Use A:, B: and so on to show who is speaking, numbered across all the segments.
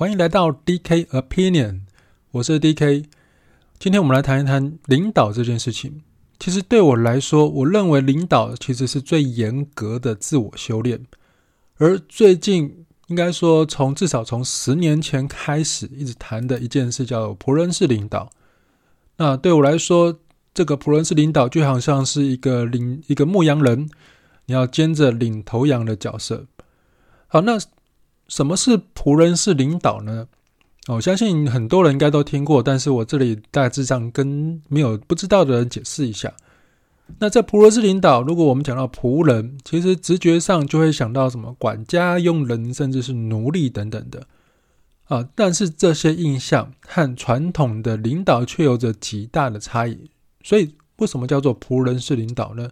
A: 欢迎来到 DK Opinion，我是 DK。今天我们来谈一谈领导这件事情。其实对我来说，我认为领导其实是最严格的自我修炼。而最近应该说，从至少从十年前开始一直谈的一件事，叫仆人式领导。那对我来说，这个仆人式领导就好像是一个领一个牧羊人，你要兼着领头羊的角色。好，那什么是仆人式领导呢？我相信很多人应该都听过，但是我这里大致上跟没有不知道的人解释一下。那在仆人式领导，如果我们讲到仆人，其实直觉上就会想到什么管家、佣人，甚至是奴隶等等的啊。但是这些印象和传统的领导却有着极大的差异。所以，为什么叫做仆人式领导呢？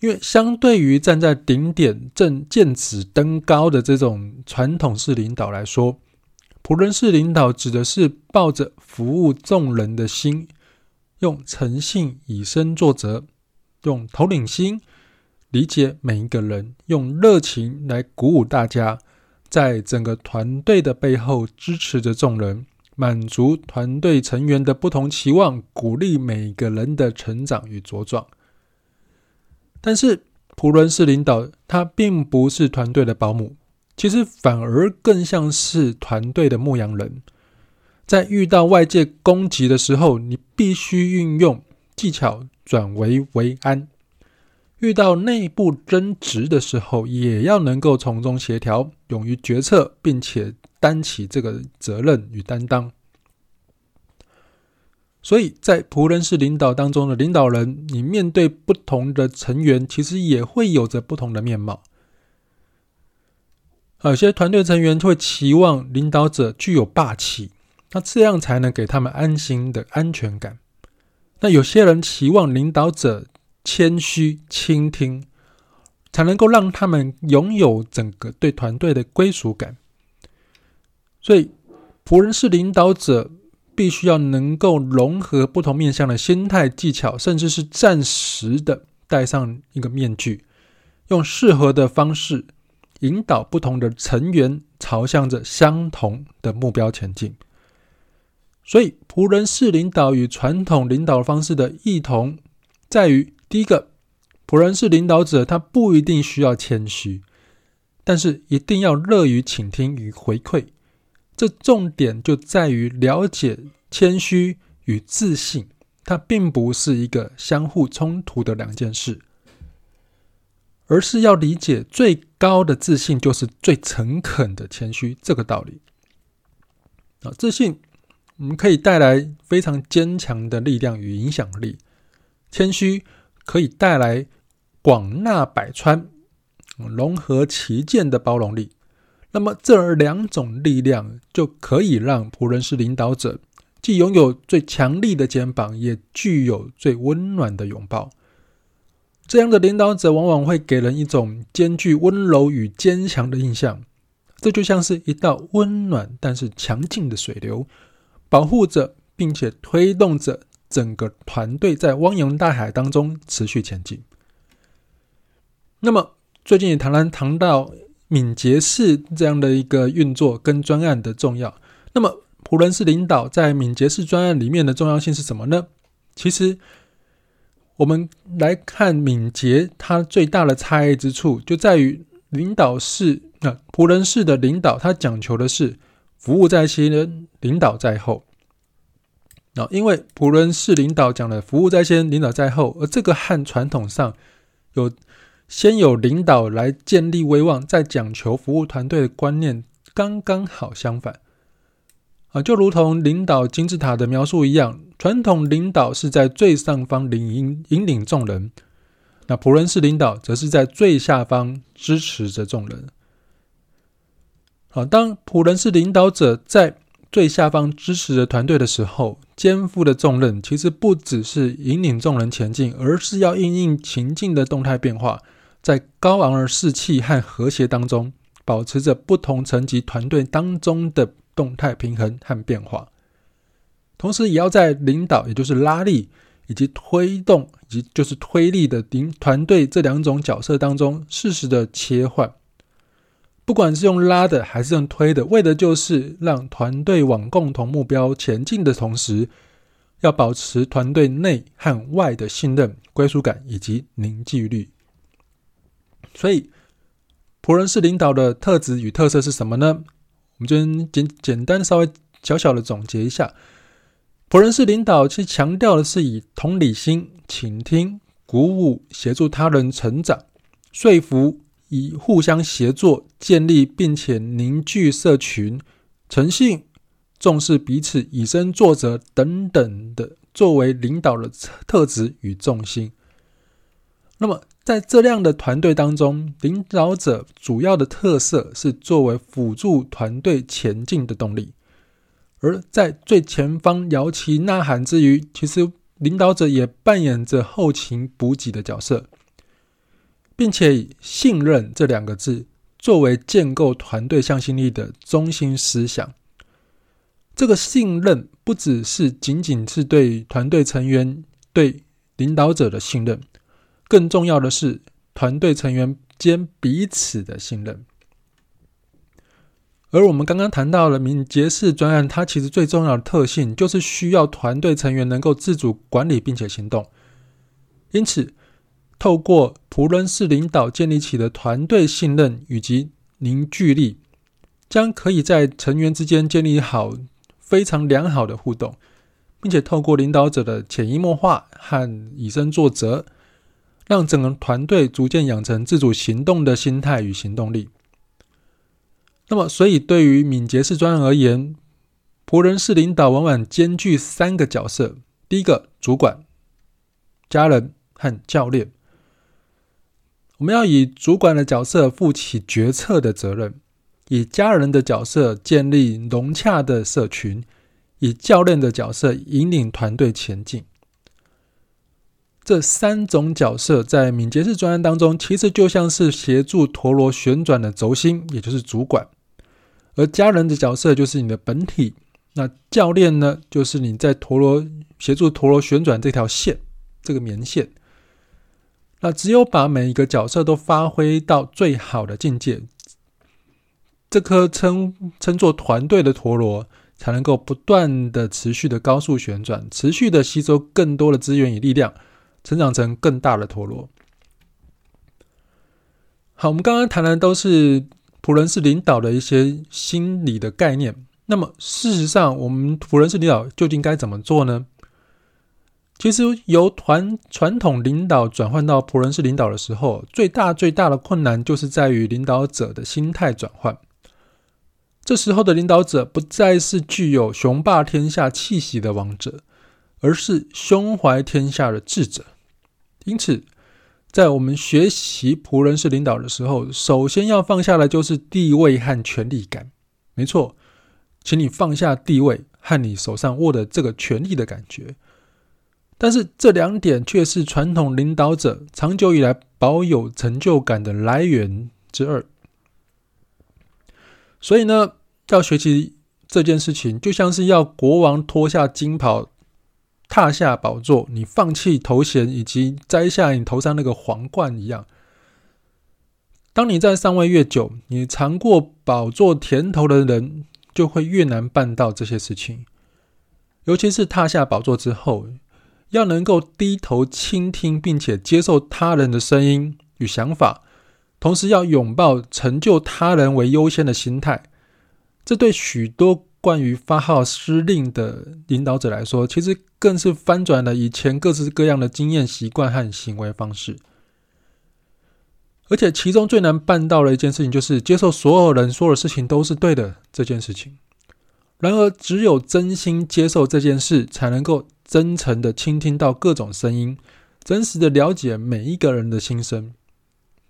A: 因为相对于站在顶点正见指登高的这种传统式领导来说，仆人式领导指的是抱着服务众人的心，用诚信以身作则，用头领心理解每一个人，用热情来鼓舞大家，在整个团队的背后支持着众人，满足团队成员的不同期望，鼓励每个人的成长与茁壮。但是，仆人式领导，他并不是团队的保姆，其实反而更像是团队的牧羊人。在遇到外界攻击的时候，你必须运用技巧转危为安；遇到内部争执的时候，也要能够从中协调，勇于决策，并且担起这个责任与担当。所以在仆人式领导当中的领导人，你面对不同的成员，其实也会有着不同的面貌。有些团队成员会期望领导者具有霸气，那这样才能给他们安心的安全感。那有些人期望领导者谦虚倾听，才能够让他们拥有整个对团队的归属感。所以，仆人式领导者。必须要能够融合不同面向的心态、技巧，甚至是暂时的戴上一个面具，用适合的方式引导不同的成员朝向着相同的目标前进。所以，仆人式领导与传统领导方式的异同在于：第一个，仆人式领导者他不一定需要谦虚，但是一定要乐于倾听与回馈。这重点就在于了解谦虚与自信，它并不是一个相互冲突的两件事，而是要理解最高的自信就是最诚恳的谦虚这个道理。啊，自信我们可以带来非常坚强的力量与影响力，谦虚可以带来广纳百川、融合其间的包容力。那么这两种力量就可以让仆人是领导者既拥有最强力的肩膀，也具有最温暖的拥抱。这样的领导者往往会给人一种兼具温柔与坚强的印象。这就像是一道温暖但是强劲的水流，保护着并且推动着整个团队在汪洋大海当中持续前进。那么最近也谈谈谈到。敏捷式这样的一个运作跟专案的重要，那么仆人式领导在敏捷式专案里面的重要性是什么呢？其实我们来看敏捷，它最大的差异之处就在于领导式啊，仆人式的领导，它讲求的是服务在先，领导在后。啊，因为仆人式领导讲的服务在先，领导在后，而这个和传统上有。先有领导来建立威望，再讲求服务团队的观念，刚刚好相反啊！就如同领导金字塔的描述一样，传统领导是在最上方领引引领众人，那仆人式领导则是在最下方支持着众人。好，当仆人式领导者在最下方支持着团队的时候，肩负的重任其实不只是引领众人前进，而是要因应情境的动态变化。在高昂而士气和和谐当中，保持着不同层级团队当中的动态平衡和变化，同时也要在领导，也就是拉力，以及推动，以及就是推力的领团队这两种角色当中适时的切换。不管是用拉的还是用推的，为的就是让团队往共同目标前进的同时，要保持团队内和外的信任、归属感以及凝聚力。所以，仆人式领导的特质与特色是什么呢？我们就简简单稍微小小的总结一下。仆人式领导其实强调的是以同理心、倾听、鼓舞、协助他人成长、说服，以互相协作建立并且凝聚社群、诚信、重视彼此、以身作则等等的作为领导的特质与重心。那么，在这样的团队当中，领导者主要的特色是作为辅助团队前进的动力，而在最前方摇旗呐喊之余，其实领导者也扮演着后勤补给的角色，并且以信任这两个字作为建构团队向心力的中心思想。这个信任不只是仅仅是对团队成员、对领导者的信任。更重要的是，团队成员间彼此的信任。而我们刚刚谈到了敏捷式专案，它其实最重要的特性就是需要团队成员能够自主管理并且行动。因此，透过仆人式领导建立起的团队信任以及凝聚力，将可以在成员之间建立好非常良好的互动，并且透过领导者的潜移默化和以身作则。让整个团队逐渐养成自主行动的心态与行动力。那么，所以对于敏捷式专案而言，仆人式领导往往兼具三个角色：第一个，主管、家人和教练。我们要以主管的角色负起决策的责任，以家人的角色建立融洽的社群，以教练的角色引领团队前进。这三种角色在敏捷式专案当中，其实就像是协助陀螺旋转的轴心，也就是主管；而家人的角色就是你的本体，那教练呢，就是你在陀螺协助陀螺旋转这条线，这个棉线。那只有把每一个角色都发挥到最好的境界，这颗称称作团队的陀螺，才能够不断的持续的高速旋转，持续的吸收更多的资源与力量。成长成更大的陀螺。好，我们刚刚谈的都是仆人式领导的一些心理的概念。那么，事实上，我们仆人式领导究竟该怎么做呢？其实，由团传统领导转换到仆人式领导的时候，最大最大的困难就是在于领导者的心态转换。这时候的领导者不再是具有雄霸天下气息的王者。而是胸怀天下的智者。因此，在我们学习仆人式领导的时候，首先要放下的就是地位和权力感。没错，请你放下地位和你手上握的这个权力的感觉。但是这两点却是传统领导者长久以来保有成就感的来源之二。所以呢，要学习这件事情，就像是要国王脱下金袍。踏下宝座，你放弃头衔以及摘下你头上那个皇冠一样。当你在上位越久，你尝过宝座甜头的人就会越难办到这些事情。尤其是踏下宝座之后，要能够低头倾听并且接受他人的声音与想法，同时要拥抱成就他人为优先的心态。这对许多关于发号施令的领导者来说，其实更是翻转了以前各式各样的经验、习惯和行为方式。而且，其中最难办到的一件事情，就是接受所有人说的事情都是对的这件事情。然而，只有真心接受这件事，才能够真诚地倾听到各种声音，真实地了解每一个人的心声，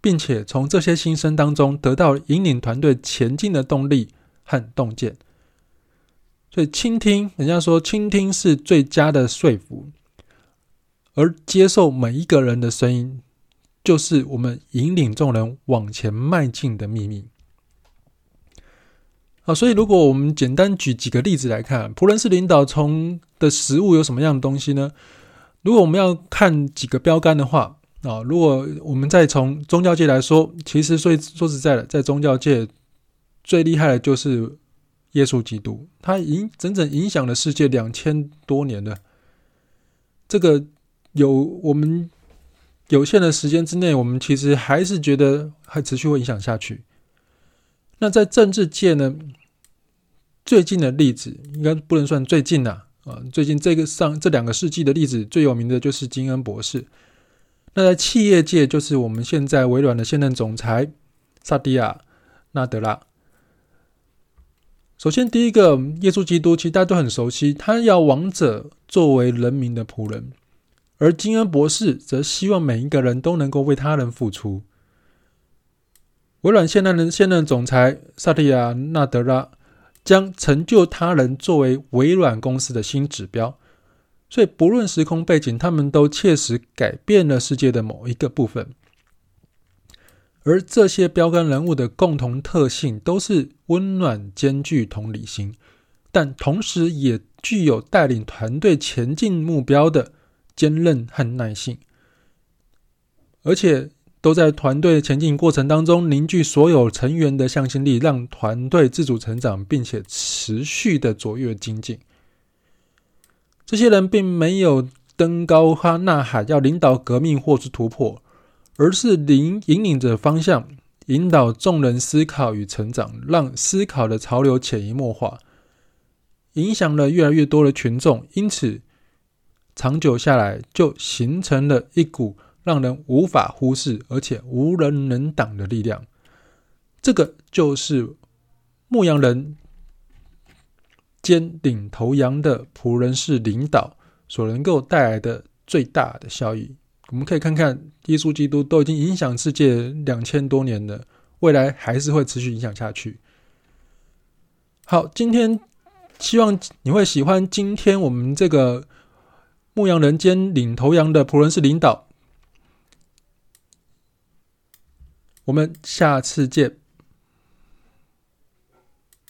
A: 并且从这些心声当中得到引领团队前进的动力和洞见。所以，倾听，人家说倾听是最佳的说服，而接受每一个人的声音，就是我们引领众人往前迈进的秘密。好，所以如果我们简单举几个例子来看，仆人式领导从的实务有什么样的东西呢？如果我们要看几个标杆的话，啊，如果我们再从宗教界来说，其实说说实在的，在宗教界最厉害的就是耶稣基督，他影整整影响了世界两千多年了。这个有我们有限的时间之内，我们其实还是觉得还持续会影响下去。那在政治界呢？最近的例子应该不能算最近呐，啊，最近这个上这两个世纪的例子最有名的就是金恩博士。那在企业界，就是我们现在微软的现任总裁萨蒂亚·纳德拉。首先，第一个耶稣基督，其实大家都很熟悉，他要王者作为人民的仆人，而金恩博士则希望每一个人都能够为他人付出。微软现任的现任总裁萨蒂亚·纳德拉将成就他人作为微软公司的新指标，所以不论时空背景，他们都切实改变了世界的某一个部分。而这些标杆人物的共同特性都是温暖、兼具同理心，但同时也具有带领团队前进目标的坚韧和耐性，而且。都在团队前进过程当中凝聚所有成员的向心力，让团队自主成长，并且持续的卓越精进。这些人并没有登高哈呐喊，要领导革命或是突破，而是领引领着方向，引导众人思考与成长，让思考的潮流潜移默化，影响了越来越多的群众。因此，长久下来，就形成了一股。让人无法忽视，而且无人能挡的力量，这个就是牧羊人兼领头羊的仆人式领导所能够带来的最大的效益。我们可以看看，耶稣基督都已经影响世界两千多年了，未来还是会持续影响下去。好，今天希望你会喜欢今天我们这个牧羊人兼领头羊的仆人式领导。我们下次见。